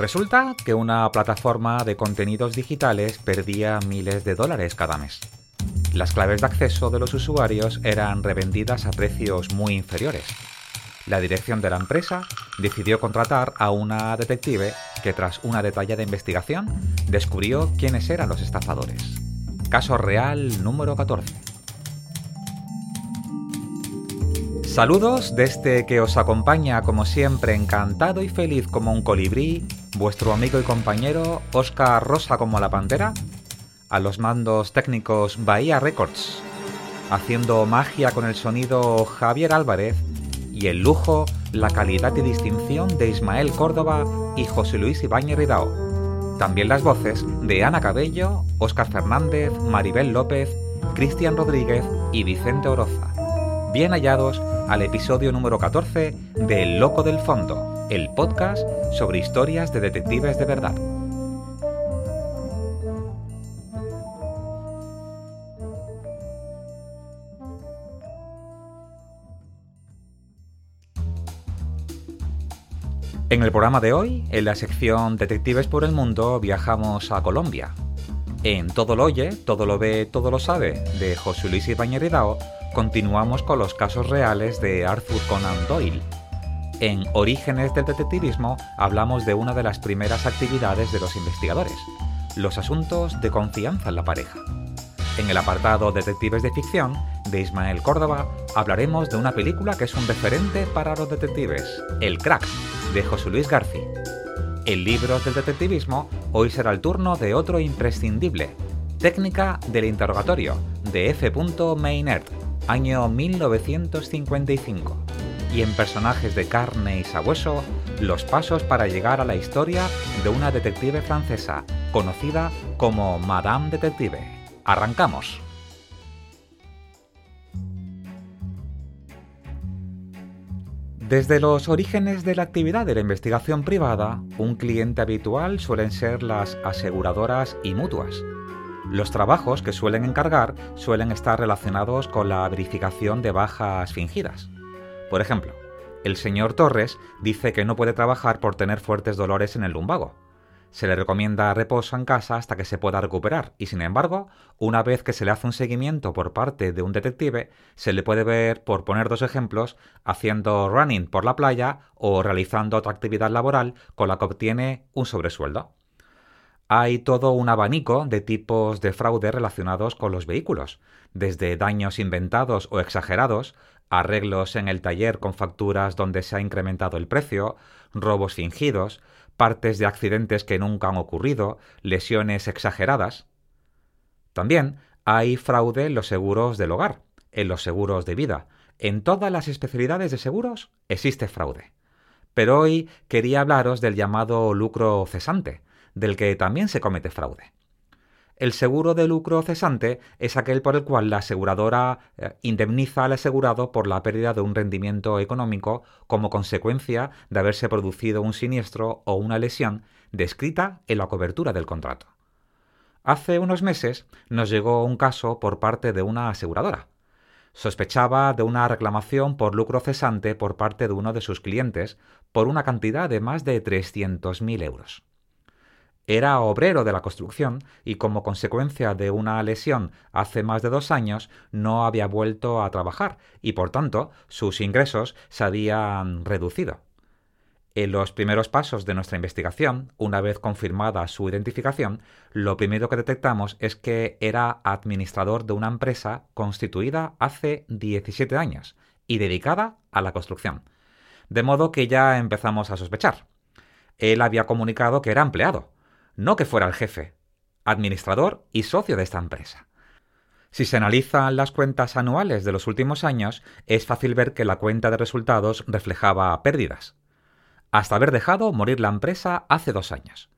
Resulta que una plataforma de contenidos digitales perdía miles de dólares cada mes. Las claves de acceso de los usuarios eran revendidas a precios muy inferiores. La dirección de la empresa decidió contratar a una detective que tras una detallada investigación descubrió quiénes eran los estafadores. Caso real número 14. Saludos desde que os acompaña como siempre encantado y feliz como un colibrí, vuestro amigo y compañero Oscar Rosa como la pantera, a los mandos técnicos Bahía Records, haciendo magia con el sonido Javier Álvarez y el lujo, la calidad y distinción de Ismael Córdoba y José Luis Ibáñez Ridao. También las voces de Ana Cabello, Óscar Fernández, Maribel López, Cristian Rodríguez y Vicente Oroza. Bien hallados al episodio número 14 de El Loco del Fondo, el podcast sobre historias de detectives de verdad. En el programa de hoy, en la sección Detectives por el Mundo, viajamos a Colombia. En Todo lo oye, todo lo ve, todo lo sabe, de José Luis Ibáñez Ridao, continuamos con los casos reales de Arthur Conan Doyle. En Orígenes del Detectivismo hablamos de una de las primeras actividades de los investigadores, los asuntos de confianza en la pareja. En el apartado Detectives de Ficción, de Ismael Córdoba, hablaremos de una película que es un referente para los detectives, El Crack, de José Luis García. En Libros del Detectivismo, hoy será el turno de otro imprescindible, Técnica del Interrogatorio, de F. Maynard, año 1955. Y en Personajes de carne y sabueso, los pasos para llegar a la historia de una detective francesa, conocida como Madame Detective. Arrancamos. Desde los orígenes de la actividad de la investigación privada, un cliente habitual suelen ser las aseguradoras y mutuas. Los trabajos que suelen encargar suelen estar relacionados con la verificación de bajas fingidas. Por ejemplo, el señor Torres dice que no puede trabajar por tener fuertes dolores en el lumbago, se le recomienda reposo en casa hasta que se pueda recuperar y sin embargo, una vez que se le hace un seguimiento por parte de un detective, se le puede ver, por poner dos ejemplos, haciendo running por la playa o realizando otra actividad laboral con la que obtiene un sobresueldo. Hay todo un abanico de tipos de fraude relacionados con los vehículos, desde daños inventados o exagerados, arreglos en el taller con facturas donde se ha incrementado el precio, robos fingidos, partes de accidentes que nunca han ocurrido, lesiones exageradas. También hay fraude en los seguros del hogar, en los seguros de vida. En todas las especialidades de seguros existe fraude. Pero hoy quería hablaros del llamado lucro cesante, del que también se comete fraude. El seguro de lucro cesante es aquel por el cual la aseguradora eh, indemniza al asegurado por la pérdida de un rendimiento económico como consecuencia de haberse producido un siniestro o una lesión descrita en la cobertura del contrato. Hace unos meses nos llegó un caso por parte de una aseguradora. Sospechaba de una reclamación por lucro cesante por parte de uno de sus clientes por una cantidad de más de 300.000 euros. Era obrero de la construcción y como consecuencia de una lesión hace más de dos años no había vuelto a trabajar y por tanto sus ingresos se habían reducido. En los primeros pasos de nuestra investigación, una vez confirmada su identificación, lo primero que detectamos es que era administrador de una empresa constituida hace 17 años y dedicada a la construcción. De modo que ya empezamos a sospechar. Él había comunicado que era empleado, no que fuera el jefe, administrador y socio de esta empresa. Si se analizan las cuentas anuales de los últimos años, es fácil ver que la cuenta de resultados reflejaba pérdidas, hasta haber dejado morir la empresa hace dos años.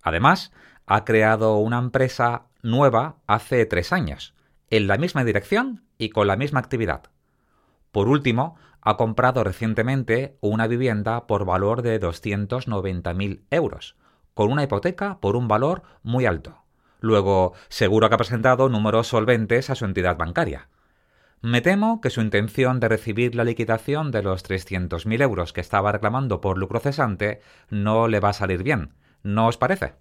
Además, ha creado una empresa nueva hace tres años, en la misma dirección y con la misma actividad. Por último, ha comprado recientemente una vivienda por valor de 290.000 euros, con una hipoteca por un valor muy alto. Luego, seguro que ha presentado números solventes a su entidad bancaria. Me temo que su intención de recibir la liquidación de los 300.000 euros que estaba reclamando por lucro cesante no le va a salir bien. ¿No os parece?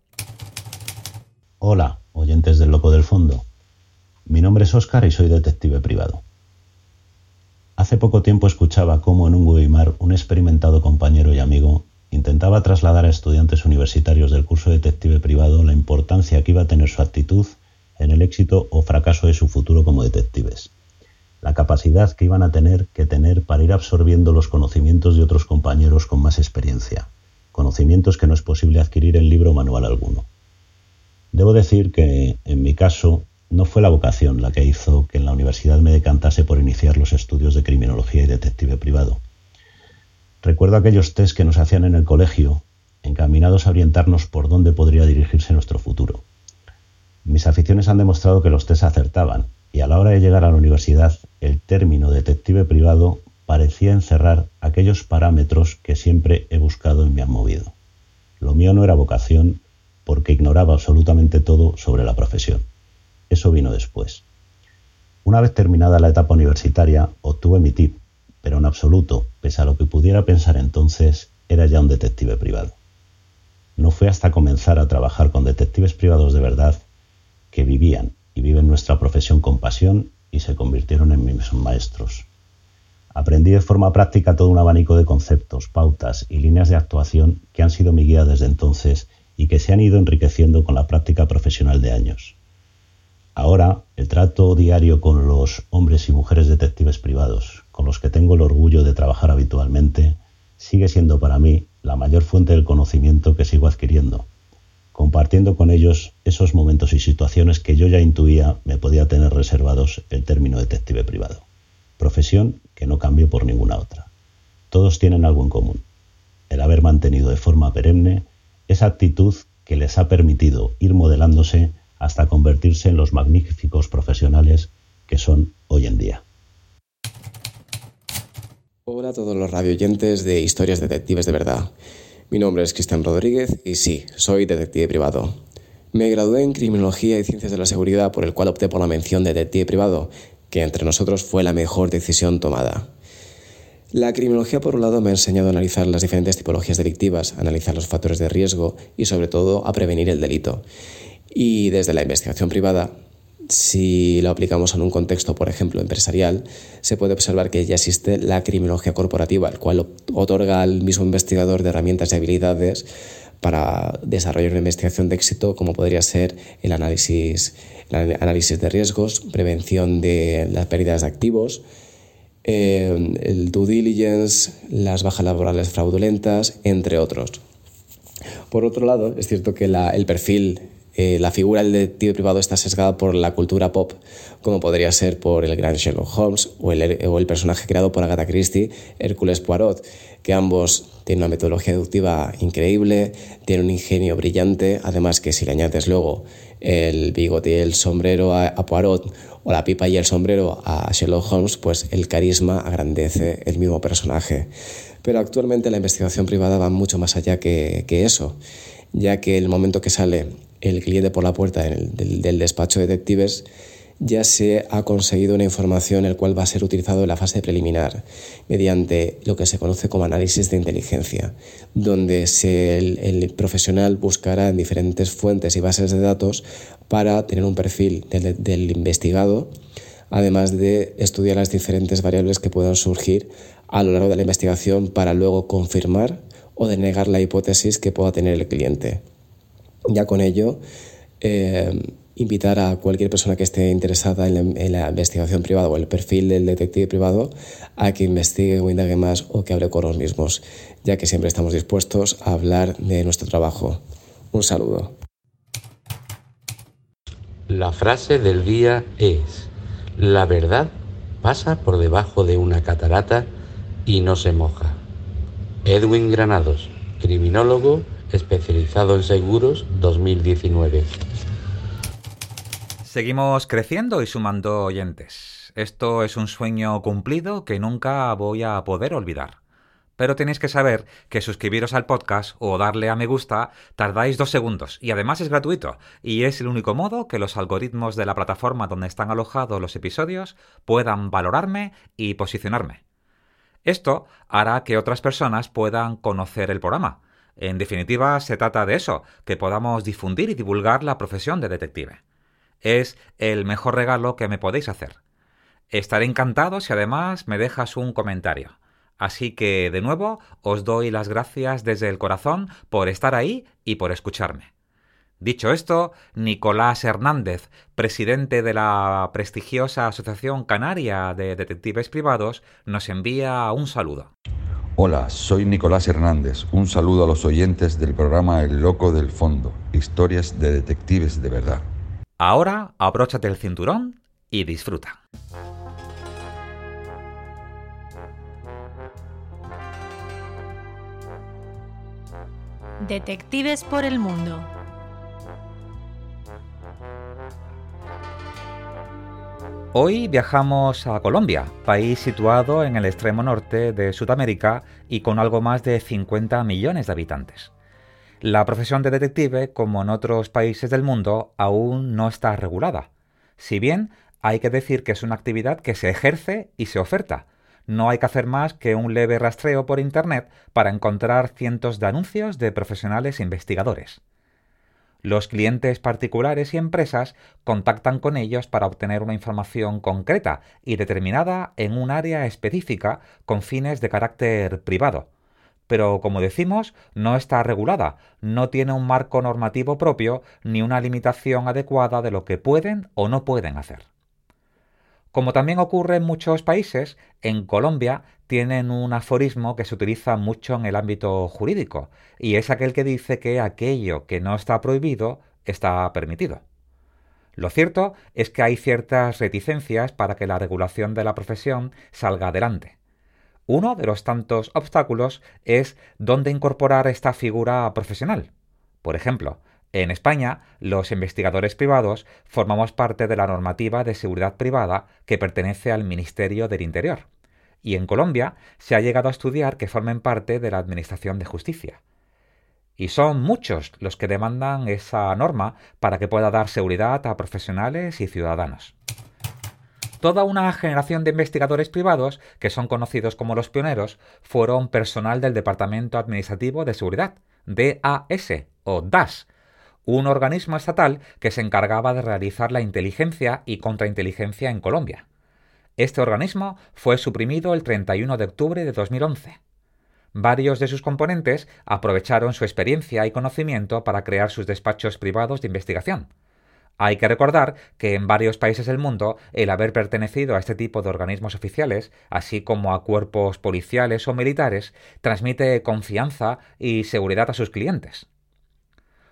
Hola, oyentes del Loco del Fondo. Mi nombre es Óscar y soy detective privado. Hace poco tiempo escuchaba cómo en un webinar un experimentado compañero y amigo intentaba trasladar a estudiantes universitarios del curso detective privado la importancia que iba a tener su actitud en el éxito o fracaso de su futuro como detectives. La capacidad que iban a tener que tener para ir absorbiendo los conocimientos de otros compañeros con más experiencia, conocimientos que no es posible adquirir en libro manual alguno. Debo decir que, en mi caso, no fue la vocación la que hizo que en la universidad me decantase por iniciar los estudios de criminología y detective privado. Recuerdo aquellos test que nos hacían en el colegio, encaminados a orientarnos por dónde podría dirigirse nuestro futuro. Mis aficiones han demostrado que los test acertaban, y a la hora de llegar a la universidad, el término detective privado parecía encerrar aquellos parámetros que siempre he buscado y me han movido. Lo mío no era vocación porque ignoraba absolutamente todo sobre la profesión. Eso vino después. Una vez terminada la etapa universitaria, obtuve mi tip, pero en absoluto, pese a lo que pudiera pensar entonces, era ya un detective privado. No fue hasta comenzar a trabajar con detectives privados de verdad que vivían y viven nuestra profesión con pasión y se convirtieron en mis maestros. Aprendí de forma práctica todo un abanico de conceptos, pautas y líneas de actuación que han sido mi guía desde entonces y que se han ido enriqueciendo con la práctica profesional de años. Ahora, el trato diario con los hombres y mujeres detectives privados, con los que tengo el orgullo de trabajar habitualmente, sigue siendo para mí la mayor fuente del conocimiento que sigo adquiriendo compartiendo con ellos esos momentos y situaciones que yo ya intuía me podía tener reservados el término detective privado. Profesión que no cambio por ninguna otra. Todos tienen algo en común. El haber mantenido de forma perenne esa actitud que les ha permitido ir modelándose hasta convertirse en los magníficos profesionales que son hoy en día. Hola a todos los radioyentes de Historias Detectives de Verdad. Mi nombre es Cristian Rodríguez y sí, soy detective privado. Me gradué en Criminología y Ciencias de la Seguridad por el cual opté por la mención de detective privado, que entre nosotros fue la mejor decisión tomada. La criminología, por un lado, me ha enseñado a analizar las diferentes tipologías delictivas, a analizar los factores de riesgo y, sobre todo, a prevenir el delito. Y desde la investigación privada si lo aplicamos en un contexto, por ejemplo, empresarial, se puede observar que ya existe la criminología corporativa, el cual otorga al mismo investigador de herramientas y habilidades para desarrollar una investigación de éxito, como podría ser el análisis, el análisis de riesgos, prevención de las pérdidas de activos, eh, el due diligence, las bajas laborales fraudulentas, entre otros. Por otro lado, es cierto que el perfil eh, la figura del detective privado está sesgada por la cultura pop, como podría ser por el gran Sherlock Holmes o el, personaje creado por Agatha Christie, Hércules Poirot, que ambos tienen una metodología deductiva increíble, tienen un ingenio brillante, además que si le añades luego el bigote y el sombrero a, Poirot o la pipa y el sombrero a Sherlock Holmes, pues el carisma agrandece el mismo personaje. Pero actualmente la investigación privada va mucho más allá que eso, ya que el momento que sale el cliente por la puerta del, despacho de detectives, ya se ha conseguido una información el cual va a ser utilizado en la fase preliminar mediante lo que se conoce como análisis de inteligencia, donde el, profesional buscará en diferentes fuentes y bases de datos para tener un perfil del, investigado, además de estudiar las diferentes variables que puedan surgir a lo largo de la investigación para luego confirmar o denegar la hipótesis que pueda tener el cliente. Ya con ello, eh, invitar a cualquier persona que esté interesada en la, investigación privada o el perfil del detective privado a que investigue o indague más o que hable con los mismos, ya que siempre estamos dispuestos a hablar de nuestro trabajo. Un saludo. La frase del día es, la verdad pasa por debajo de una catarata y no se moja. Edwin Granados, criminólogo especializado en seguros 2019. Seguimos creciendo y sumando oyentes. Esto es un sueño cumplido que nunca voy a poder olvidar. Pero tenéis que saber que suscribiros al podcast o darle a me gusta tardáis dos segundos y además es gratuito y es el único modo que los algoritmos de la plataforma donde están alojados los episodios puedan valorarme y posicionarme. Esto hará que otras personas puedan conocer el programa. En definitiva, se trata de eso, que podamos difundir y divulgar la profesión de detective. Es el mejor regalo que me podéis hacer. Estaré encantado si además me dejas un comentario. Así que, de nuevo, os doy las gracias desde el corazón por estar ahí y por escucharme. Dicho esto, Nicolás Hernández, presidente de la prestigiosa Asociación Canaria de Detectives Privados, nos envía un saludo. Hola, soy Nicolás Hernández. Un saludo a los oyentes del programa El Loco del Fondo, historias de detectives de verdad. Ahora, abróchate el cinturón y disfruta. Detectives por el Mundo. Hoy viajamos a Colombia, país situado en el extremo norte de Sudamérica y con algo más de 50 millones de habitantes. La profesión de detective, como en otros países del mundo, aún no está regulada. Si bien hay que decir que es una actividad que se ejerce y se oferta, no hay que hacer más que un leve rastreo por Internet para encontrar cientos de anuncios de profesionales investigadores. Los clientes particulares y empresas contactan con ellos para obtener una información concreta y determinada en un área específica con fines de carácter privado. Pero, como decimos, no está regulada, no tiene un marco normativo propio ni una limitación adecuada de lo que pueden o no pueden hacer. Como también ocurre en muchos países, en Colombia tienen un aforismo que se utiliza mucho en el ámbito jurídico, y es aquel que dice que aquello que no está prohibido está permitido. Lo cierto es que hay ciertas reticencias para que la regulación de la profesión salga adelante. Uno de los tantos obstáculos es dónde incorporar esta figura profesional. Por ejemplo, en España, los investigadores privados formamos parte de la normativa de seguridad privada que pertenece al Ministerio del Interior. Y en Colombia se ha llegado a estudiar que formen parte de la Administración de Justicia. Y son muchos los que demandan esa norma para que pueda dar seguridad a profesionales y ciudadanos. Toda una generación de investigadores privados, que son conocidos como los pioneros, fueron personal del Departamento Administrativo de Seguridad, DAS o DAS, un organismo estatal que se encargaba de realizar la inteligencia y contrainteligencia en Colombia. Este organismo fue suprimido el 31 de octubre de 2011. Varios de sus componentes aprovecharon su experiencia y conocimiento para crear sus despachos privados de investigación. Hay que recordar que en varios países del mundo el haber pertenecido a este tipo de organismos oficiales, así como a cuerpos policiales o militares, transmite confianza y seguridad a sus clientes.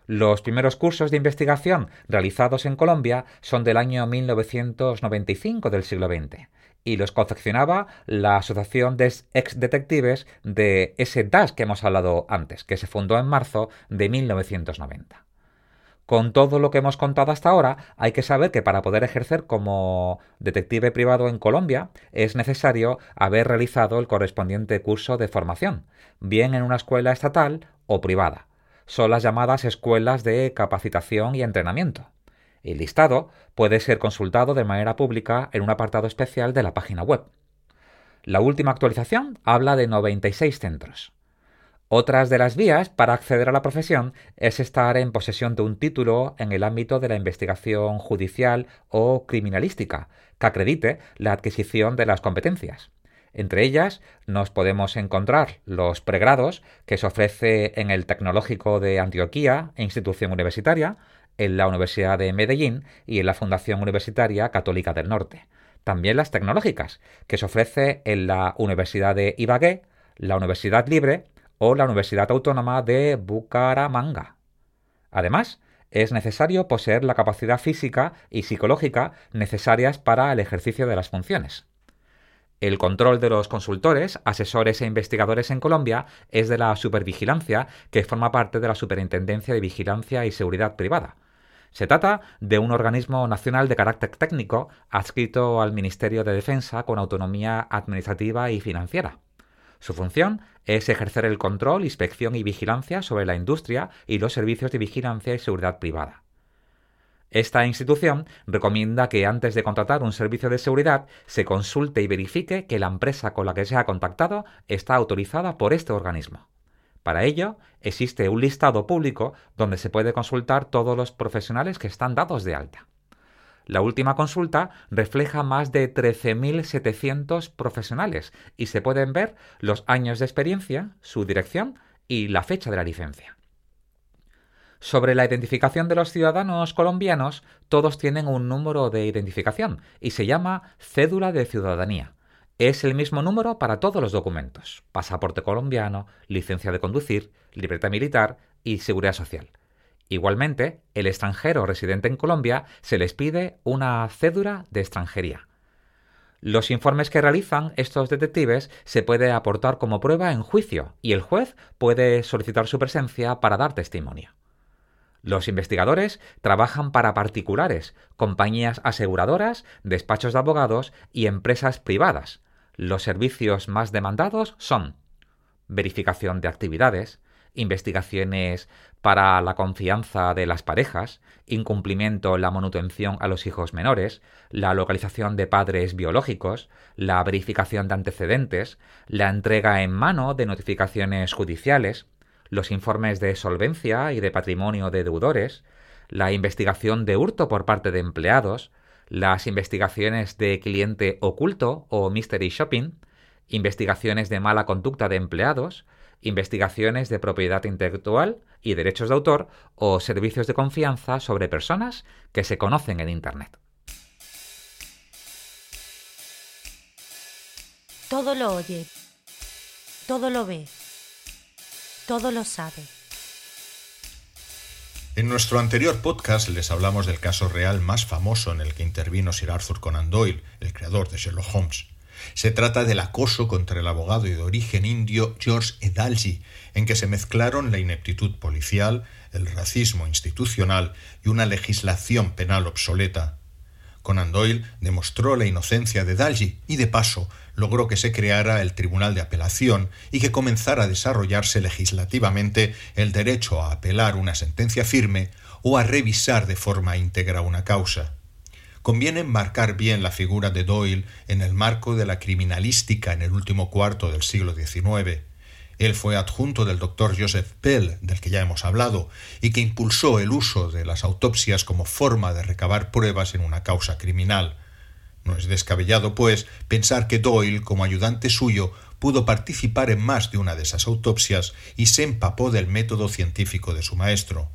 Los primeros cursos de investigación realizados en Colombia son del año 1995 del siglo XX y los confeccionaba la Asociación de Ex Detectives de ese DAS que hemos hablado antes, que se fundó en marzo de 1990. Con todo lo que hemos contado hasta ahora, hay que saber que para poder ejercer como detective privado en Colombia es necesario haber realizado el correspondiente curso de formación, bien en una escuela estatal o privada son las llamadas escuelas de capacitación y entrenamiento. El listado puede ser consultado de manera pública en un apartado especial de la página web. La última actualización habla de 96 centros. Otras de las vías para acceder a la profesión es estar en posesión de un título en el ámbito de la investigación judicial o criminalística, que acredite la adquisición de las competencias. Entre ellas nos podemos encontrar los pregrados que se ofrece en el Tecnológico de Antioquía, institución universitaria, en la Universidad de Medellín y en la Fundación Universitaria Católica del Norte. También las tecnológicas, que se ofrece en la Universidad de Ibagué, la Universidad Libre o la Universidad Autónoma de Bucaramanga. Además, es necesario poseer la capacidad física y psicológica necesarias para el ejercicio de las funciones. El control de los consultores, asesores e investigadores en Colombia es de la supervigilancia, que forma parte de la Superintendencia de Vigilancia y Seguridad Privada. Se trata de un organismo nacional de carácter técnico adscrito al Ministerio de Defensa con autonomía administrativa y financiera. Su función es ejercer el control, inspección y vigilancia sobre la industria y los servicios de vigilancia y seguridad privada. Esta institución recomienda que antes de contratar un servicio de seguridad se consulte y verifique que la empresa con la que se ha contactado está autorizada por este organismo. Para ello, existe un listado público donde se puede consultar todos los profesionales que están dados de alta. La última consulta refleja más de 13.700 profesionales y se pueden ver los años de experiencia, su dirección y la fecha de la licencia. Sobre la identificación de los ciudadanos colombianos, todos tienen un número de identificación y se llama cédula de ciudadanía. Es el mismo número para todos los documentos, pasaporte colombiano, licencia de conducir, libreta militar y seguridad social. Igualmente, el extranjero residente en Colombia se les pide una cédula de extranjería. Los informes que realizan estos detectives se puede aportar como prueba en juicio y el juez puede solicitar su presencia para dar testimonio. Los investigadores trabajan para particulares, compañías aseguradoras, despachos de abogados y empresas privadas. Los servicios más demandados son verificación de actividades, investigaciones para la confianza de las parejas, incumplimiento en la manutención a los hijos menores, la localización de padres biológicos, la verificación de antecedentes, la entrega en mano de notificaciones judiciales, los informes de solvencia y de patrimonio de deudores, la investigación de hurto por parte de empleados, las investigaciones de cliente oculto o mystery shopping, investigaciones de mala conducta de empleados, investigaciones de propiedad intelectual y derechos de autor o servicios de confianza sobre personas que se conocen en Internet. Todo lo oye, todo lo ve, todo lo sabe. En nuestro anterior podcast les hablamos del caso real más famoso en el que intervino Sir Arthur Conan Doyle, el creador de Sherlock Holmes. Se trata del acoso contra el abogado y de origen indio George Edalji, en que se mezclaron la ineptitud policial, el racismo institucional y una legislación penal obsoleta. Conan Doyle demostró la inocencia de Edalji y, de paso, logró que se creara el Tribunal de Apelación y que comenzara a desarrollarse legislativamente el derecho a apelar una sentencia firme o a revisar de forma íntegra una causa conviene marcar bien la figura de Doyle en el marco de la criminalística en el último cuarto del siglo XIX. Él fue adjunto del doctor Joseph Bell, del que ya hemos hablado, y que impulsó el uso de las autopsias como forma de recabar pruebas en una causa criminal. No es descabellado, pues, pensar que Doyle, como ayudante suyo, pudo participar en más de una de esas autopsias y se empapó del método científico de su maestro.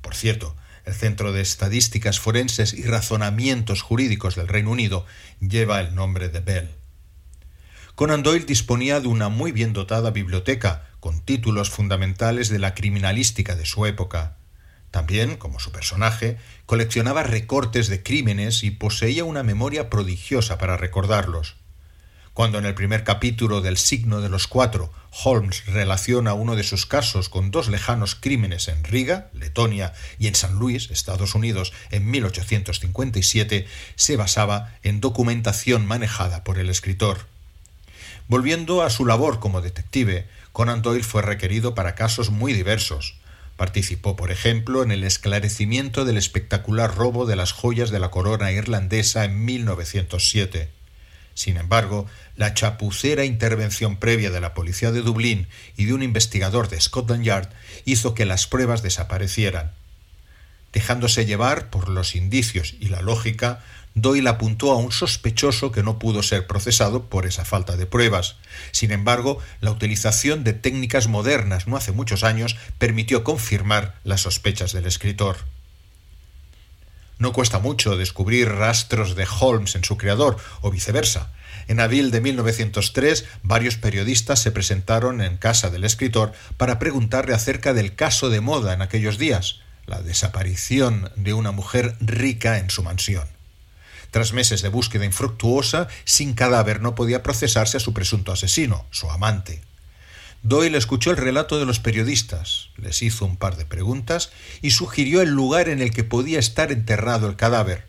Por cierto, el Centro de Estadísticas Forenses y Razonamientos Jurídicos del Reino Unido lleva el nombre de Bell. Conan Doyle disponía de una muy bien dotada biblioteca, con títulos fundamentales de la criminalística de su época. También, como su personaje, coleccionaba recortes de crímenes y poseía una memoria prodigiosa para recordarlos. Cuando en el primer capítulo del Signo de los Cuatro Holmes relaciona uno de sus casos con dos lejanos crímenes en Riga, Letonia, y en San Luis, Estados Unidos, en 1857, se basaba en documentación manejada por el escritor. Volviendo a su labor como detective, Conan Doyle fue requerido para casos muy diversos. Participó, por ejemplo, en el esclarecimiento del espectacular robo de las joyas de la corona irlandesa en 1907. Sin embargo, la chapucera intervención previa de la policía de Dublín y de un investigador de Scotland Yard hizo que las pruebas desaparecieran. Dejándose llevar por los indicios y la lógica, Doyle apuntó a un sospechoso que no pudo ser procesado por esa falta de pruebas. Sin embargo, la utilización de técnicas modernas no hace muchos años permitió confirmar las sospechas del escritor. No cuesta mucho descubrir rastros de Holmes en su creador, o viceversa. En abril de 1903, varios periodistas se presentaron en casa del escritor para preguntarle acerca del caso de moda en aquellos días, la desaparición de una mujer rica en su mansión. Tras meses de búsqueda infructuosa, sin cadáver no podía procesarse a su presunto asesino, su amante. Doyle escuchó el relato de los periodistas, les hizo un par de preguntas y sugirió el lugar en el que podía estar enterrado el cadáver.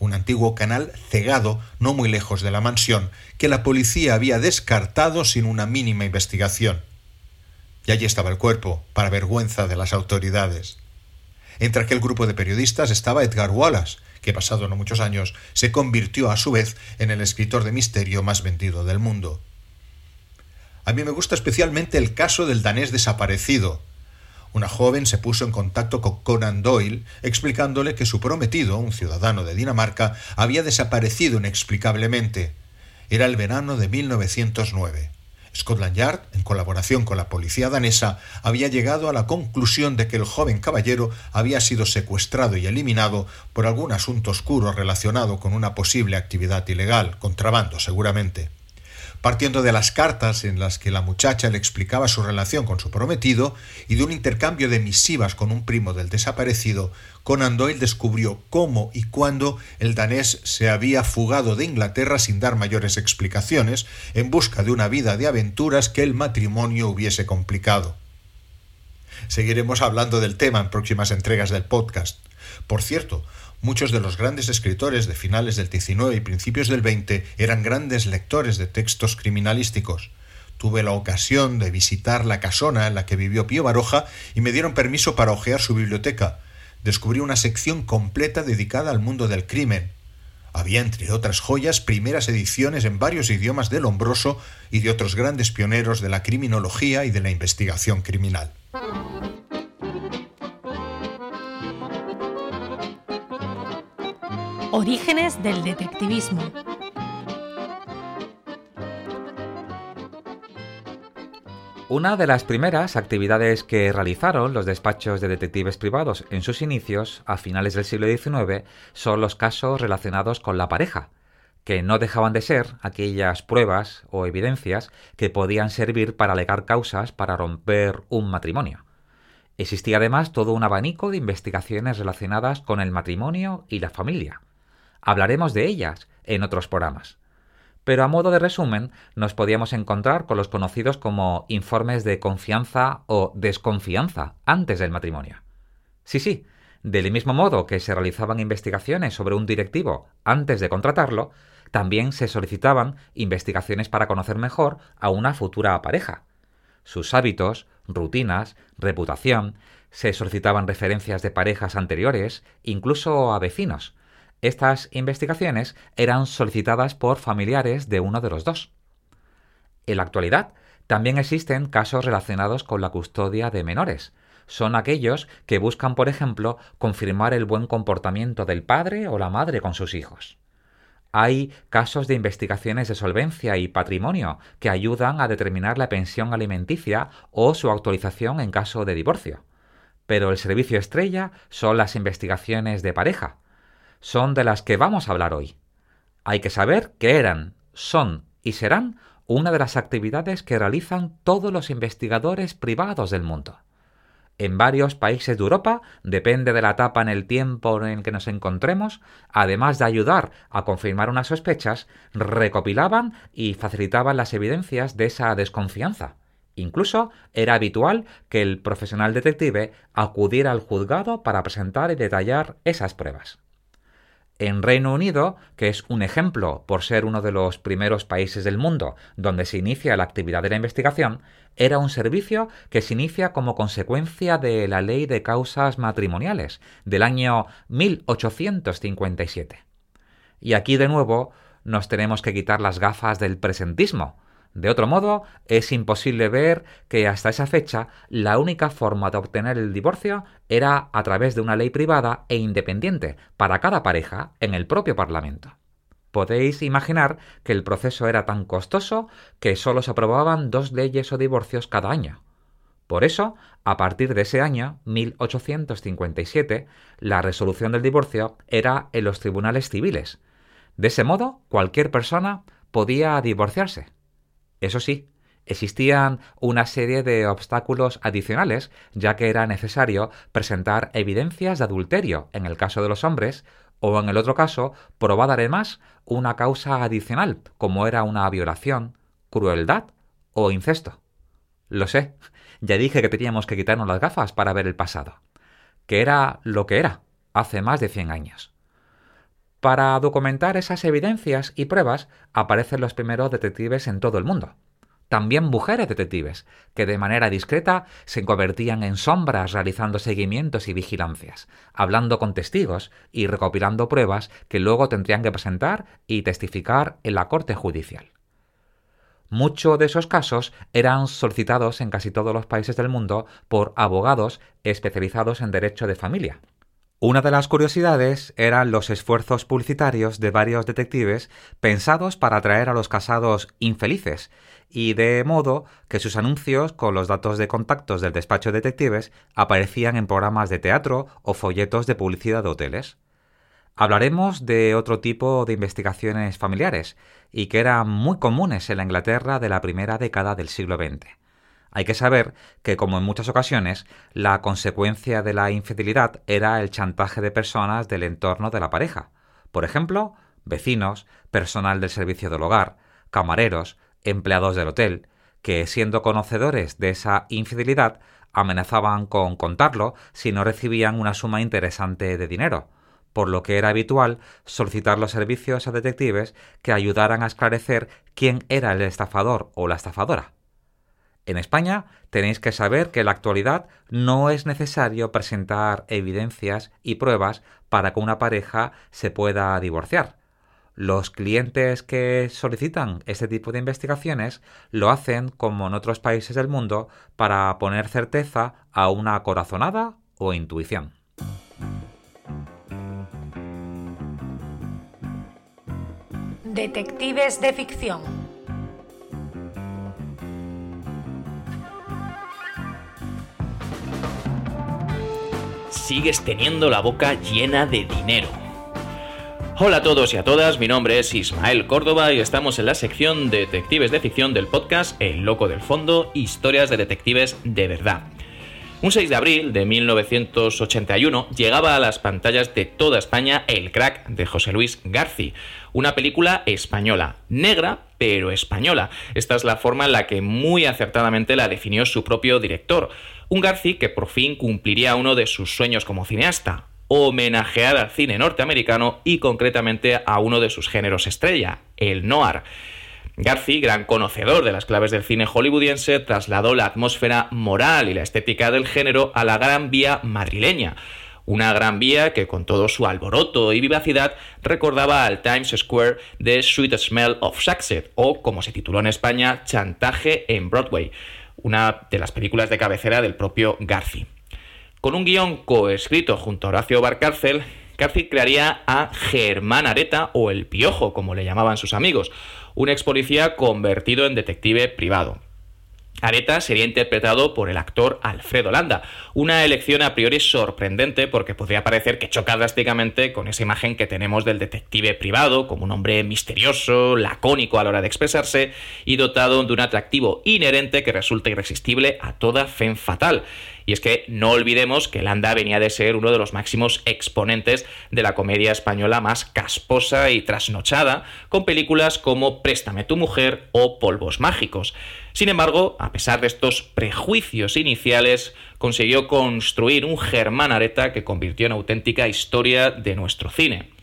un antiguo canal cegado no muy lejos de la mansión, que la policía había descartado sin una mínima investigación. Y allí estaba el cuerpo, para vergüenza de las autoridades. Entre aquel grupo de periodistas estaba Edgar Wallace, que pasado no muchos años se convirtió a su vez en el escritor de misterio más vendido del mundo. A mí me gusta especialmente el caso del danés desaparecido. Una joven se puso en contacto con Conan Doyle explicándole que su prometido, un ciudadano de Dinamarca, había desaparecido inexplicablemente. Era el verano de 1909. Scotland Yard, en colaboración con la policía danesa, había llegado a la conclusión de que el joven caballero había sido secuestrado y eliminado por algún asunto oscuro relacionado con una posible actividad ilegal, contrabando seguramente partiendo de las cartas en las que la muchacha le explicaba su relación con su prometido y de un intercambio de misivas con un primo del desaparecido, Conan Doyle descubrió cómo y cuándo el danés se había fugado de Inglaterra sin dar mayores explicaciones, en busca de una vida de aventuras que el matrimonio hubiese complicado. Seguiremos hablando del tema en próximas entregas del podcast. Por cierto, Muchos de los grandes escritores de finales del XIX y principios del XX eran grandes lectores de textos criminalísticos. Tuve la ocasión de visitar la casona en la que vivió Pío Baroja y me dieron permiso para hojear su biblioteca. Descubrí una sección completa dedicada al mundo del crimen. Había, entre otras joyas, primeras ediciones en varios idiomas de Lombroso y de otros grandes pioneros de la criminología y de la investigación criminal. Orígenes del detectivismo. Una de las primeras actividades que realizaron los despachos de detectives privados en sus inicios, a finales del siglo XIX, son los casos relacionados con la pareja, que no dejaban de ser aquellas pruebas o evidencias que podían servir para alegar causas para romper un matrimonio. Existía además todo un abanico de investigaciones relacionadas con el matrimonio y la familia. Hablaremos de ellas en otros programas. Pero a modo de resumen, nos podíamos encontrar con los conocidos como informes de confianza o desconfianza antes del matrimonio. Sí, sí, del mismo modo que se realizaban investigaciones sobre un directivo antes de contratarlo, también se solicitaban investigaciones para conocer mejor a una futura pareja. Sus hábitos, rutinas, reputación, se solicitaban referencias de parejas anteriores, incluso a vecinos, estas investigaciones eran solicitadas por familiares de uno de los dos. En la actualidad, también existen casos relacionados con la custodia de menores. Son aquellos que buscan, por ejemplo, confirmar el buen comportamiento del padre o la madre con sus hijos. Hay casos de investigaciones de solvencia y patrimonio que ayudan a determinar la pensión alimenticia o su actualización en caso de divorcio. Pero el servicio estrella son las investigaciones de pareja, son de las que vamos a hablar hoy. Hay que saber que eran, son y serán una de las actividades que realizan todos los investigadores privados del mundo. En varios países de Europa, depende de la etapa en el tiempo en el que nos encontremos, además de ayudar a confirmar unas sospechas, recopilaban y facilitaban las evidencias de esa desconfianza. Incluso era habitual que el profesional detective acudiera al juzgado para presentar y detallar esas pruebas. En Reino Unido, que es un ejemplo por ser uno de los primeros países del mundo donde se inicia la actividad de la investigación, era un servicio que se inicia como consecuencia de la Ley de Causas Matrimoniales del año 1857. Y aquí de nuevo nos tenemos que quitar las gafas del presentismo, de otro modo, es imposible ver que hasta esa fecha la única forma de obtener el divorcio era a través de una ley privada e independiente para cada pareja en el propio Parlamento. Podéis imaginar que el proceso era tan costoso que solo se aprobaban dos leyes o divorcios cada año. Por eso, a partir de ese año, 1857, la resolución del divorcio era en los tribunales civiles. De ese modo, cualquier persona podía divorciarse. Eso sí, existían una serie de obstáculos adicionales, ya que era necesario presentar evidencias de adulterio en el caso de los hombres, o en el otro caso, probar además una causa adicional, como era una violación, crueldad o incesto. Lo sé, ya dije que teníamos que quitarnos las gafas para ver el pasado, que era lo que era, hace más de cien años. Para documentar esas evidencias y pruebas aparecen los primeros detectives en todo el mundo también mujeres detectives, que de manera discreta se convertían en sombras realizando seguimientos y vigilancias, hablando con testigos y recopilando pruebas que luego tendrían que presentar y testificar en la corte judicial. Muchos de esos casos eran solicitados en casi todos los países del mundo por abogados especializados en derecho de familia. Una de las curiosidades eran los esfuerzos publicitarios de varios detectives pensados para atraer a los casados infelices y de modo que sus anuncios con los datos de contactos del despacho de detectives aparecían en programas de teatro o folletos de publicidad de hoteles. Hablaremos de otro tipo de investigaciones familiares y que eran muy comunes en la Inglaterra de la primera década del siglo XX. Hay que saber que, como en muchas ocasiones, la consecuencia de la infidelidad era el chantaje de personas del entorno de la pareja. Por ejemplo, vecinos, personal del servicio del hogar, camareros, empleados del hotel, que siendo conocedores de esa infidelidad amenazaban con contarlo si no recibían una suma interesante de dinero, por lo que era habitual solicitar los servicios a detectives que ayudaran a esclarecer quién era el estafador o la estafadora. En España tenéis que saber que en la actualidad no es necesario presentar evidencias y pruebas para que una pareja se pueda divorciar, los clientes que solicitan este tipo de investigaciones lo hacen, como en otros países del mundo, para poner certeza a una corazonada o intuición. Detectives de ficción. Sigues teniendo la boca llena de dinero Hola a todos y a todas, mi nombre es Ismael Córdoba y estamos en la sección Detectives de Ficción del podcast El Loco del Fondo, historias de detectives de verdad. Un 6 de abril de 1981 llegaba a las pantallas de toda España El crack de José Luis Garci, una película española, negra pero española. Esta es la forma en la que muy acertadamente la definió su propio director, un Garci que por fin cumpliría uno de sus sueños como cineasta, homenajear al cine norteamericano y concretamente a uno de sus géneros estrella, el noir. Garci, gran conocedor de las claves del cine hollywoodiense, trasladó la atmósfera moral y la estética del género a la Gran Vía madrileña. Una gran vía que con todo su alboroto y vivacidad recordaba al Times Square de Sweet Smell of Success, o como se tituló en España, Chantaje en Broadway, una de las películas de cabecera del propio Garci. Con un guion coescrito junto a Horacio Barcárcel, García crearía a Germán Areta o el Piojo, como le llamaban sus amigos, un ex policía convertido en detective privado. Areta sería interpretado por el actor Alfredo Landa, una elección a priori sorprendente porque podría parecer que choca drásticamente con esa imagen que tenemos del detective privado, como un hombre misterioso, lacónico a la hora de expresarse y dotado de un atractivo inherente que resulta irresistible a toda fe fatal. Y es que no olvidemos que Landa venía de ser uno de los máximos exponentes de la comedia española más casposa y trasnochada, con películas como Préstame tu mujer o Polvos mágicos. Sin embargo, a pesar de estos prejuicios iniciales, consiguió construir un Germán Areta que convirtió en auténtica historia de nuestro cine.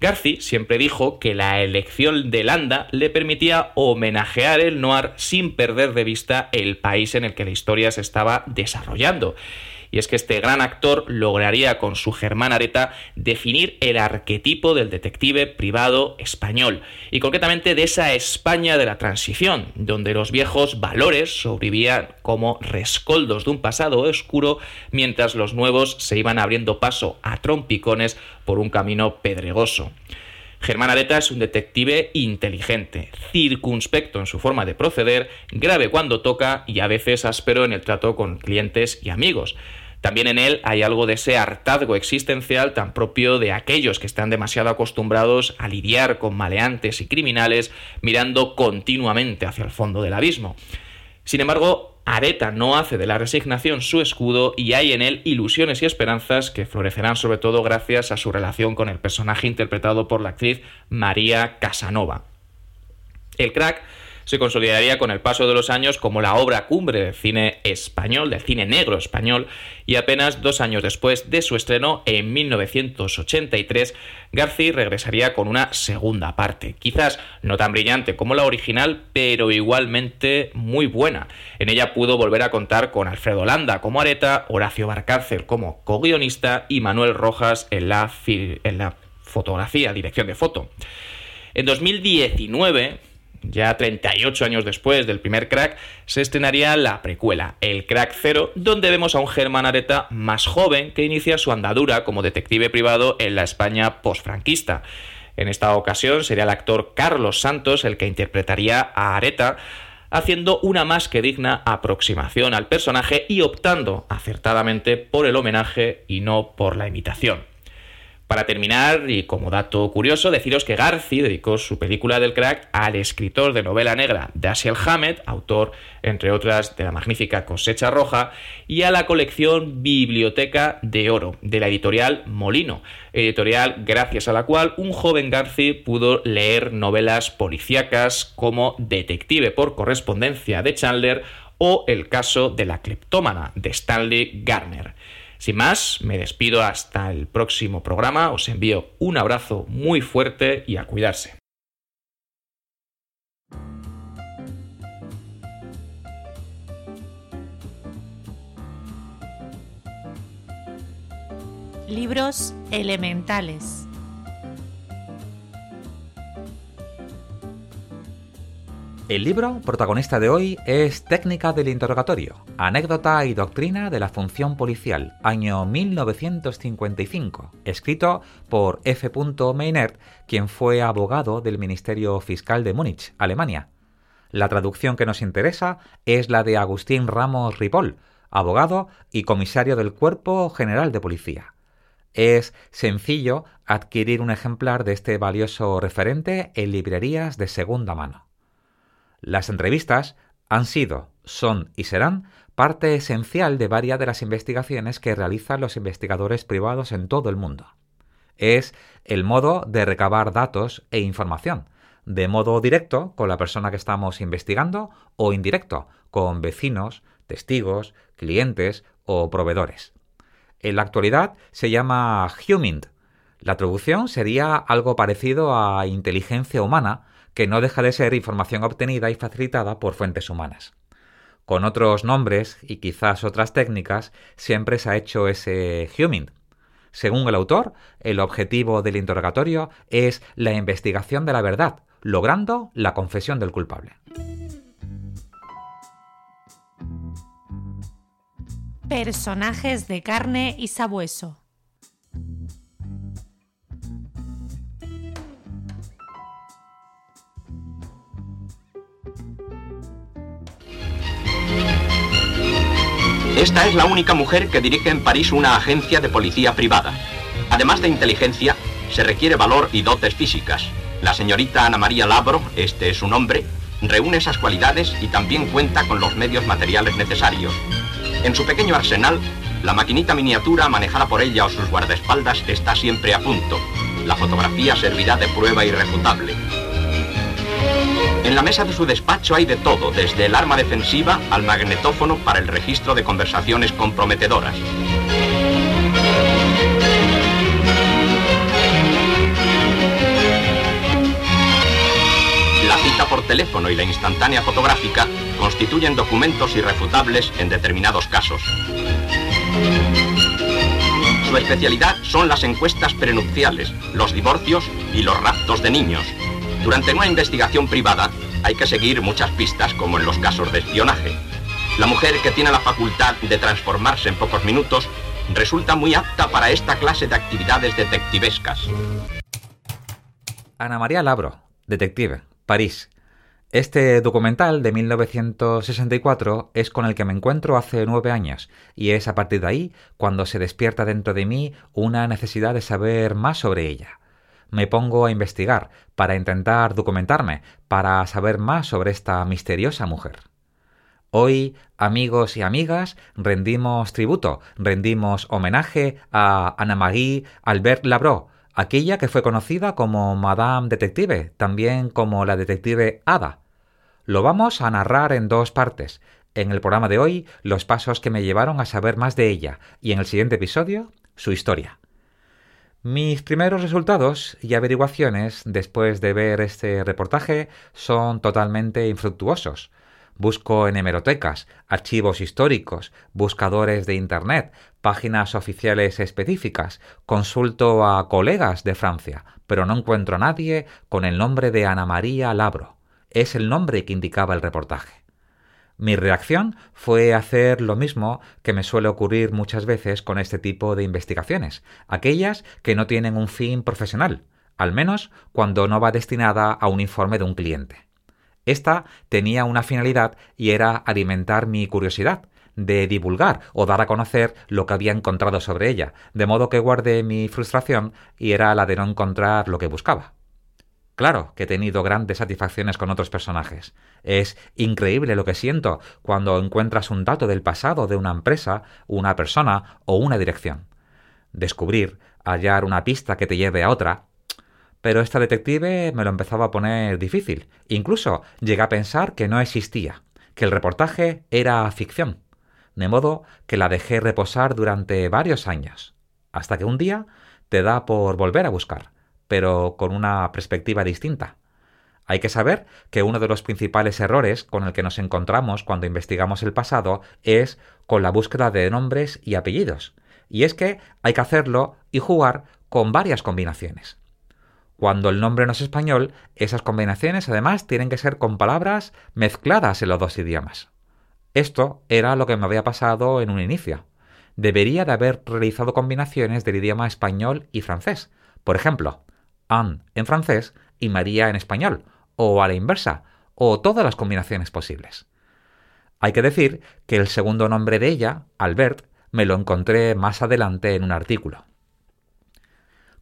Garci siempre dijo que la elección de Landa le permitía homenajear el noir sin perder de vista el país en el que la historia se estaba desarrollando y es que este gran actor lograría con su Germán Areta definir el arquetipo del detective privado español, y concretamente de esa España de la transición, donde los viejos valores sobrevivían como rescoldos de un pasado oscuro, mientras los nuevos se iban abriendo paso a trompicones por un camino pedregoso. Germán Areta es un detective inteligente, circunspecto en su forma de proceder, grave cuando toca y a veces áspero en el trato con clientes y amigos. También en él hay algo de ese hartazgo existencial tan propio de aquellos que están demasiado acostumbrados a lidiar con maleantes y criminales mirando continuamente hacia el fondo del abismo. Sin embargo, Areta no hace de la resignación su escudo y hay en él ilusiones y esperanzas que florecerán sobre todo gracias a su relación con el personaje interpretado por la actriz María Casanova. El crack se consolidaría con el paso de los años como la obra cumbre del cine español, del cine negro español, y apenas dos años después de su estreno, en 1983, García regresaría con una segunda parte, quizás no tan brillante como la original, pero igualmente muy buena. En ella pudo volver a contar con Alfredo Landa como Areta, Horacio Barcárcel como co-guionista y Manuel Rojas en la, en la fotografía, dirección de foto. En 2019, ya 38 años después del primer crack, se estrenaría la precuela, El Crack Cero, donde vemos a un Germán Areta más joven que inicia su andadura como detective privado en la España postfranquista. En esta ocasión sería el actor Carlos Santos el que interpretaría a Areta, haciendo una más que digna aproximación al personaje y optando acertadamente por el homenaje y no por la imitación. Para terminar, y como dato curioso, deciros que Garci dedicó su película del crack al escritor de novela negra Dashiell Hammett, autor, entre otras, de la magnífica Cosecha Roja, y a la colección Biblioteca de Oro, de la editorial Molino, editorial gracias a la cual un joven Garci pudo leer novelas policíacas como Detective por correspondencia de Chandler o El caso de la cleptómana de Stanley Garner. Sin más, me despido hasta el próximo programa, os envío un abrazo muy fuerte y a cuidarse. Libros elementales. El libro protagonista de hoy es Técnica del interrogatorio, anécdota y doctrina de la función policial, año 1955, escrito por F. Meynert, quien fue abogado del Ministerio Fiscal de Múnich, Alemania. La traducción que nos interesa es la de Agustín Ramos Ripoll, abogado y comisario del Cuerpo General de Policía. Es sencillo adquirir un ejemplar de este valioso referente en librerías de segunda mano. Las entrevistas han sido, son y serán parte esencial de varias de las investigaciones que realizan los investigadores privados en todo el mundo. Es el modo de recabar datos e información, de modo directo con la persona que estamos investigando o indirecto con vecinos, testigos, clientes o proveedores. En la actualidad se llama HUMINT. La traducción sería algo parecido a inteligencia humana, que no deja de ser información obtenida y facilitada por fuentes humanas. Con otros nombres y quizás otras técnicas, siempre se ha hecho ese humming. Según el autor, el objetivo del interrogatorio es la investigación de la verdad, logrando la confesión del culpable. Personajes de carne y sabueso. Esta es la única mujer que dirige en París una agencia de policía privada. Además de inteligencia, se requiere valor y dotes físicas. La señorita Ana María Labro, este es su nombre, reúne esas cualidades y también cuenta con los medios materiales necesarios. En su pequeño arsenal, la maquinita miniatura manejada por ella o sus guardaespaldas está siempre a punto. La fotografía servirá de prueba irrefutable. En la mesa de su despacho hay de todo, desde el arma defensiva al magnetófono para el registro de conversaciones comprometedoras. La cita por teléfono y la instantánea fotográfica constituyen documentos irrefutables en determinados casos. Su especialidad son las encuestas prenupciales, los divorcios y los raptos de niños. Durante una investigación privada hay que seguir muchas pistas como en los casos de espionaje. La mujer que tiene la facultad de transformarse en pocos minutos resulta muy apta para esta clase de actividades detectivescas. Ana María Labro, detective, París. Este documental de 1964 es con el que me encuentro hace nueve años y es a partir de ahí cuando se despierta dentro de mí una necesidad de saber más sobre ella me pongo a investigar para intentar documentarme, para saber más sobre esta misteriosa mujer. Hoy, amigos y amigas, rendimos tributo, rendimos homenaje a Anna-Marie Albert Labro, aquella que fue conocida como Madame Detective, también como la detective Ada. Lo vamos a narrar en dos partes. En el programa de hoy, los pasos que me llevaron a saber más de ella y en el siguiente episodio, su historia. Mis primeros resultados y averiguaciones después de ver este reportaje son totalmente infructuosos. Busco en hemerotecas, archivos históricos, buscadores de Internet, páginas oficiales específicas, consulto a colegas de Francia, pero no encuentro a nadie con el nombre de Ana María Labro. Es el nombre que indicaba el reportaje. Mi reacción fue hacer lo mismo que me suele ocurrir muchas veces con este tipo de investigaciones, aquellas que no tienen un fin profesional, al menos cuando no va destinada a un informe de un cliente. Esta tenía una finalidad y era alimentar mi curiosidad, de divulgar o dar a conocer lo que había encontrado sobre ella, de modo que guardé mi frustración y era la de no encontrar lo que buscaba. Claro que he tenido grandes satisfacciones con otros personajes. Es increíble lo que siento cuando encuentras un dato del pasado de una empresa, una persona o una dirección. Descubrir, hallar una pista que te lleve a otra, pero esta detective me lo empezaba a poner difícil. Incluso llegué a pensar que no existía, que el reportaje era ficción. De modo que la dejé reposar durante varios años, hasta que un día te da por volver a buscar, pero con una perspectiva distinta. Hay que saber que uno de los principales errores con el que nos encontramos cuando investigamos el pasado es con la búsqueda de nombres y apellidos. Y es que hay que hacerlo y jugar con varias combinaciones. Cuando el nombre no es español, esas combinaciones además tienen que ser con palabras mezcladas en los dos idiomas. Esto era lo que me había pasado en un inicio. Debería de haber realizado combinaciones del idioma español y francés. Por ejemplo, Anne en francés y María en español, o a la inversa, o todas las combinaciones posibles. Hay que decir que el segundo nombre de ella, Albert, me lo encontré más adelante en un artículo.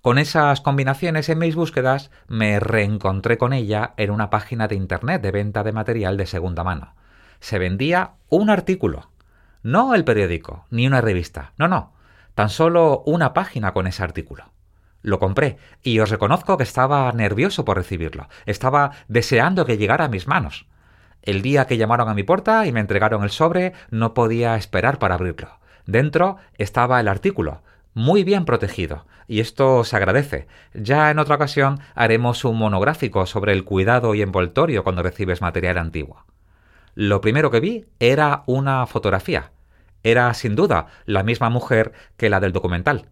Con esas combinaciones en mis búsquedas me reencontré con ella en una página de Internet de venta de material de segunda mano. Se vendía un artículo, no el periódico, ni una revista, no, no, tan solo una página con ese artículo. Lo compré y os reconozco que estaba nervioso por recibirlo, estaba deseando que llegara a mis manos. El día que llamaron a mi puerta y me entregaron el sobre no podía esperar para abrirlo. Dentro estaba el artículo, muy bien protegido, y esto se agradece. Ya en otra ocasión haremos un monográfico sobre el cuidado y envoltorio cuando recibes material antiguo. Lo primero que vi era una fotografía. Era sin duda la misma mujer que la del documental.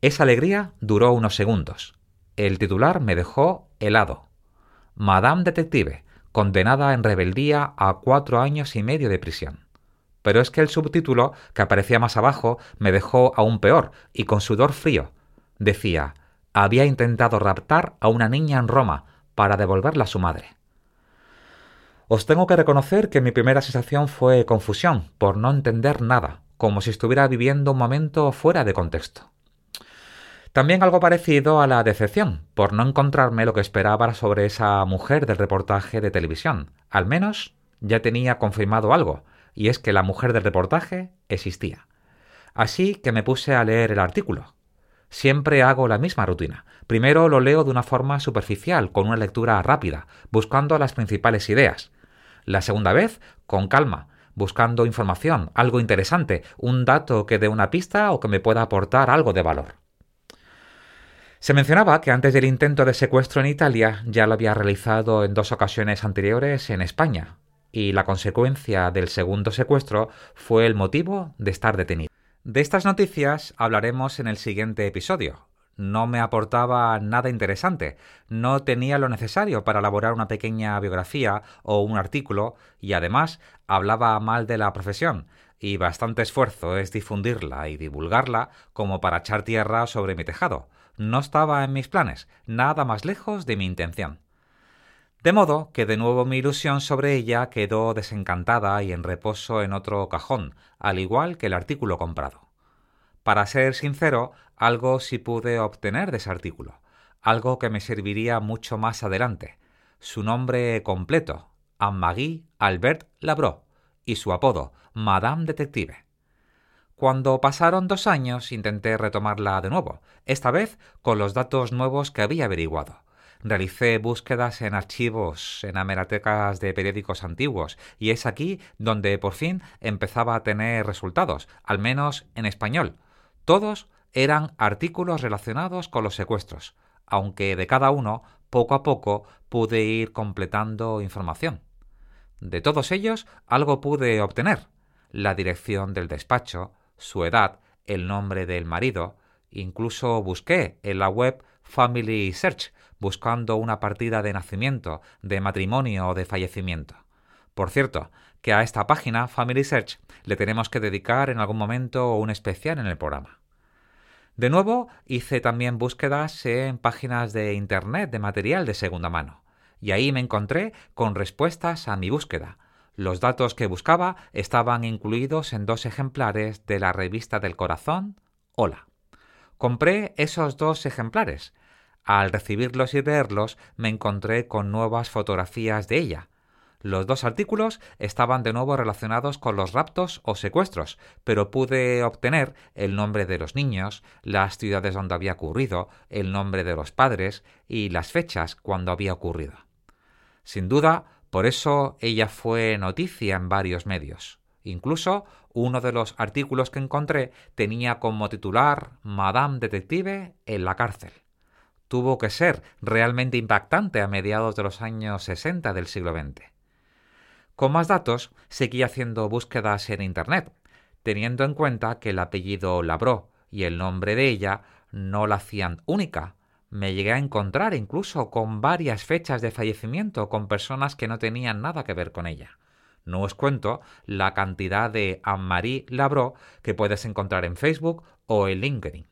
Esa alegría duró unos segundos. El titular me dejó helado. Madame Detective, condenada en rebeldía a cuatro años y medio de prisión pero es que el subtítulo, que aparecía más abajo, me dejó aún peor y con sudor frío. Decía, había intentado raptar a una niña en Roma para devolverla a su madre. Os tengo que reconocer que mi primera sensación fue confusión, por no entender nada, como si estuviera viviendo un momento fuera de contexto. También algo parecido a la decepción, por no encontrarme lo que esperaba sobre esa mujer del reportaje de televisión. Al menos ya tenía confirmado algo, y es que la mujer del reportaje existía. Así que me puse a leer el artículo. Siempre hago la misma rutina. Primero lo leo de una forma superficial, con una lectura rápida, buscando las principales ideas. La segunda vez, con calma, buscando información, algo interesante, un dato que dé una pista o que me pueda aportar algo de valor. Se mencionaba que antes del intento de secuestro en Italia ya lo había realizado en dos ocasiones anteriores en España, y la consecuencia del segundo secuestro fue el motivo de estar detenido. De estas noticias hablaremos en el siguiente episodio. No me aportaba nada interesante, no tenía lo necesario para elaborar una pequeña biografía o un artículo y además hablaba mal de la profesión, y bastante esfuerzo es difundirla y divulgarla como para echar tierra sobre mi tejado. No estaba en mis planes, nada más lejos de mi intención. De modo que de nuevo mi ilusión sobre ella quedó desencantada y en reposo en otro cajón, al igual que el artículo comprado. Para ser sincero, algo sí pude obtener de ese artículo, algo que me serviría mucho más adelante. Su nombre completo, Anne-Marie Albert Labro, y su apodo, Madame Detective. Cuando pasaron dos años intenté retomarla de nuevo, esta vez con los datos nuevos que había averiguado realicé búsquedas en archivos, en hemerotecas de periódicos antiguos, y es aquí donde por fin empezaba a tener resultados, al menos en español. Todos eran artículos relacionados con los secuestros, aunque de cada uno, poco a poco, pude ir completando información. De todos ellos, algo pude obtener. La dirección del despacho, su edad, el nombre del marido, incluso busqué en la web Family Search, buscando una partida de nacimiento, de matrimonio o de fallecimiento. Por cierto, que a esta página, Family Search, le tenemos que dedicar en algún momento un especial en el programa. De nuevo, hice también búsquedas en páginas de Internet de material de segunda mano, y ahí me encontré con respuestas a mi búsqueda. Los datos que buscaba estaban incluidos en dos ejemplares de la revista del corazón, Hola. Compré esos dos ejemplares. Al recibirlos y leerlos me encontré con nuevas fotografías de ella. Los dos artículos estaban de nuevo relacionados con los raptos o secuestros, pero pude obtener el nombre de los niños, las ciudades donde había ocurrido, el nombre de los padres y las fechas cuando había ocurrido. Sin duda, por eso ella fue noticia en varios medios. Incluso uno de los artículos que encontré tenía como titular Madame Detective en la cárcel. Tuvo que ser realmente impactante a mediados de los años 60 del siglo XX. Con más datos, seguí haciendo búsquedas en Internet, teniendo en cuenta que el apellido Labró y el nombre de ella no la hacían única. Me llegué a encontrar incluso con varias fechas de fallecimiento con personas que no tenían nada que ver con ella. No os cuento la cantidad de Anne-Marie Labró que puedes encontrar en Facebook o en LinkedIn.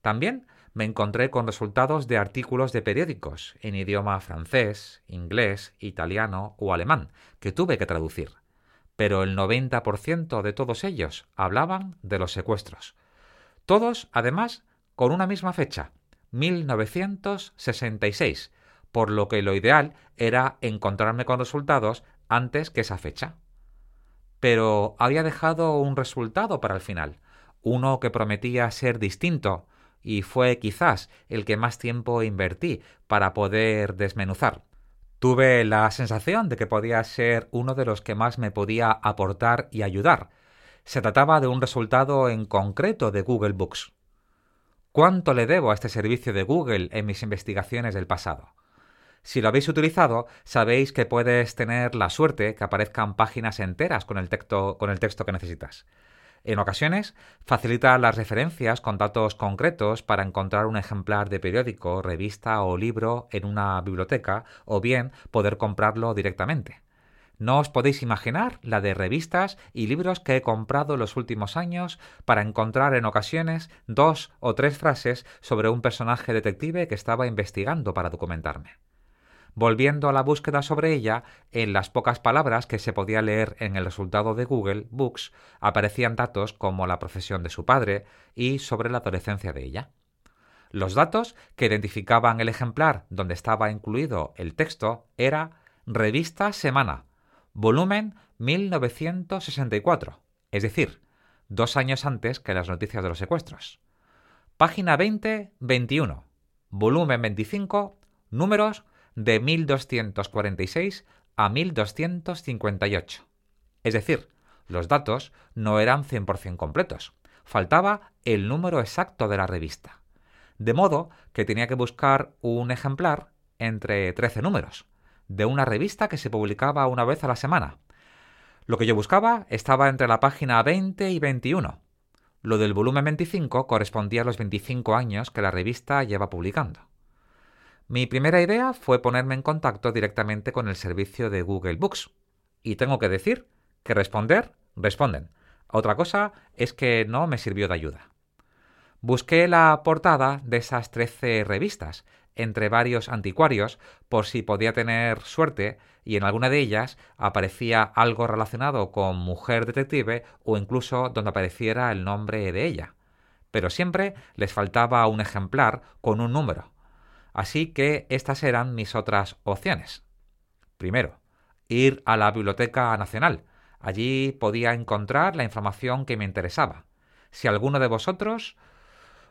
También me encontré con resultados de artículos de periódicos en idioma francés, inglés, italiano o alemán, que tuve que traducir. Pero el 90% de todos ellos hablaban de los secuestros. Todos, además, con una misma fecha, 1966, por lo que lo ideal era encontrarme con resultados antes que esa fecha. Pero había dejado un resultado para el final, uno que prometía ser distinto, y fue quizás el que más tiempo invertí para poder desmenuzar. Tuve la sensación de que podía ser uno de los que más me podía aportar y ayudar. Se trataba de un resultado en concreto de Google Books. ¿Cuánto le debo a este servicio de Google en mis investigaciones del pasado? Si lo habéis utilizado, sabéis que puedes tener la suerte que aparezcan páginas enteras con el texto, con el texto que necesitas. En ocasiones, facilita las referencias con datos concretos para encontrar un ejemplar de periódico, revista o libro en una biblioteca o bien poder comprarlo directamente. No os podéis imaginar la de revistas y libros que he comprado los últimos años para encontrar en ocasiones dos o tres frases sobre un personaje detective que estaba investigando para documentarme. Volviendo a la búsqueda sobre ella, en las pocas palabras que se podía leer en el resultado de Google Books aparecían datos como la profesión de su padre y sobre la adolescencia de ella. Los datos que identificaban el ejemplar donde estaba incluido el texto era Revista Semana, volumen 1964, es decir, dos años antes que las noticias de los secuestros. Página 20-21, volumen 25, números de 1246 a 1258. Es decir, los datos no eran 100% completos. Faltaba el número exacto de la revista. De modo que tenía que buscar un ejemplar entre 13 números, de una revista que se publicaba una vez a la semana. Lo que yo buscaba estaba entre la página 20 y 21. Lo del volumen 25 correspondía a los 25 años que la revista lleva publicando. Mi primera idea fue ponerme en contacto directamente con el servicio de Google Books. Y tengo que decir que responder, responden. Otra cosa es que no me sirvió de ayuda. Busqué la portada de esas 13 revistas entre varios anticuarios por si podía tener suerte y en alguna de ellas aparecía algo relacionado con mujer detective o incluso donde apareciera el nombre de ella. Pero siempre les faltaba un ejemplar con un número. Así que estas eran mis otras opciones. Primero, ir a la Biblioteca Nacional. Allí podía encontrar la información que me interesaba. Si alguno de vosotros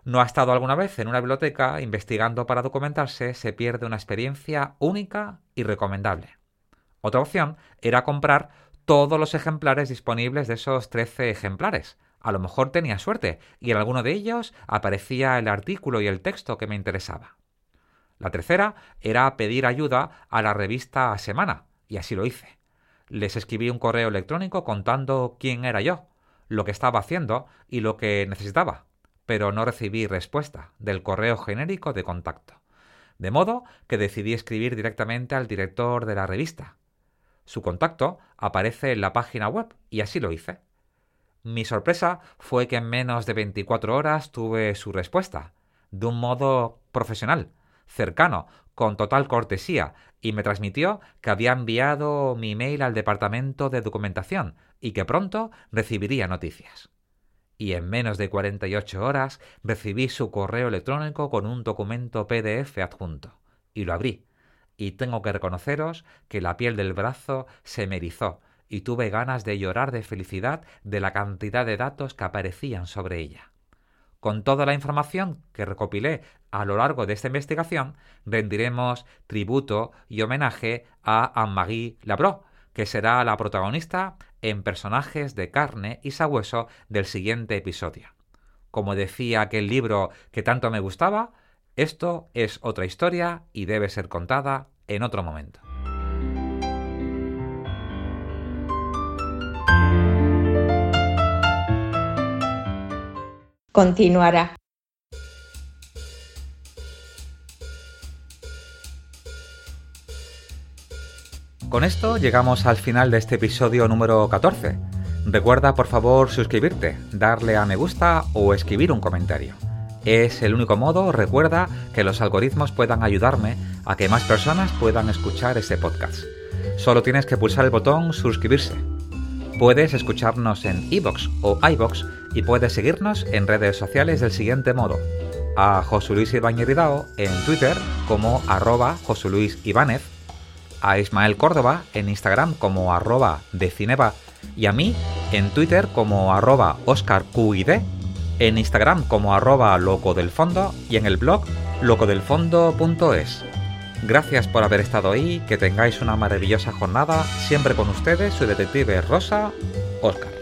no ha estado alguna vez en una biblioteca investigando para documentarse, se pierde una experiencia única y recomendable. Otra opción era comprar todos los ejemplares disponibles de esos 13 ejemplares. A lo mejor tenía suerte y en alguno de ellos aparecía el artículo y el texto que me interesaba. La tercera era pedir ayuda a la revista Semana, y así lo hice. Les escribí un correo electrónico contando quién era yo, lo que estaba haciendo y lo que necesitaba, pero no recibí respuesta del correo genérico de contacto. De modo que decidí escribir directamente al director de la revista, su contacto aparece en la página web y así lo hice. Mi sorpresa fue que en menos de 24 horas tuve su respuesta, de un modo profesional, cercano, con total cortesía, y me transmitió que había enviado mi email al departamento de documentación y que pronto recibiría noticias. Y en menos de 48 horas recibí su correo electrónico con un documento PDF adjunto, y lo abrí y tengo que reconoceros que la piel del brazo se me erizó y tuve ganas de llorar de felicidad de la cantidad de datos que aparecían sobre ella. Con toda la información que recopilé a lo largo de esta investigación, rendiremos tributo y homenaje a Anne-Marie Labro, que será la protagonista en personajes de carne y sabueso del siguiente episodio. Como decía aquel libro que tanto me gustaba, esto es otra historia y debe ser contada en otro momento. Continuará. Con esto llegamos al final de este episodio número 14. Recuerda por favor suscribirte, darle a me gusta o escribir un comentario. Es el único modo, recuerda, que los algoritmos puedan ayudarme a que más personas puedan escuchar este podcast. Solo tienes que pulsar el botón suscribirse. Puedes escucharnos en iBox o iBox y puedes seguirnos en redes sociales del siguiente modo. A José Luis Ibáñez en Twitter como arroba José Luis Ibáñez, a Ismael Córdoba en Instagram como arroba de Cineba y a mí en Twitter como arroba OscarQID en Instagram como arroba loco del fondo y en el blog locodelfondo.es. Gracias por haber estado ahí, que tengáis una maravillosa jornada, siempre con ustedes su detective Rosa, Oscar.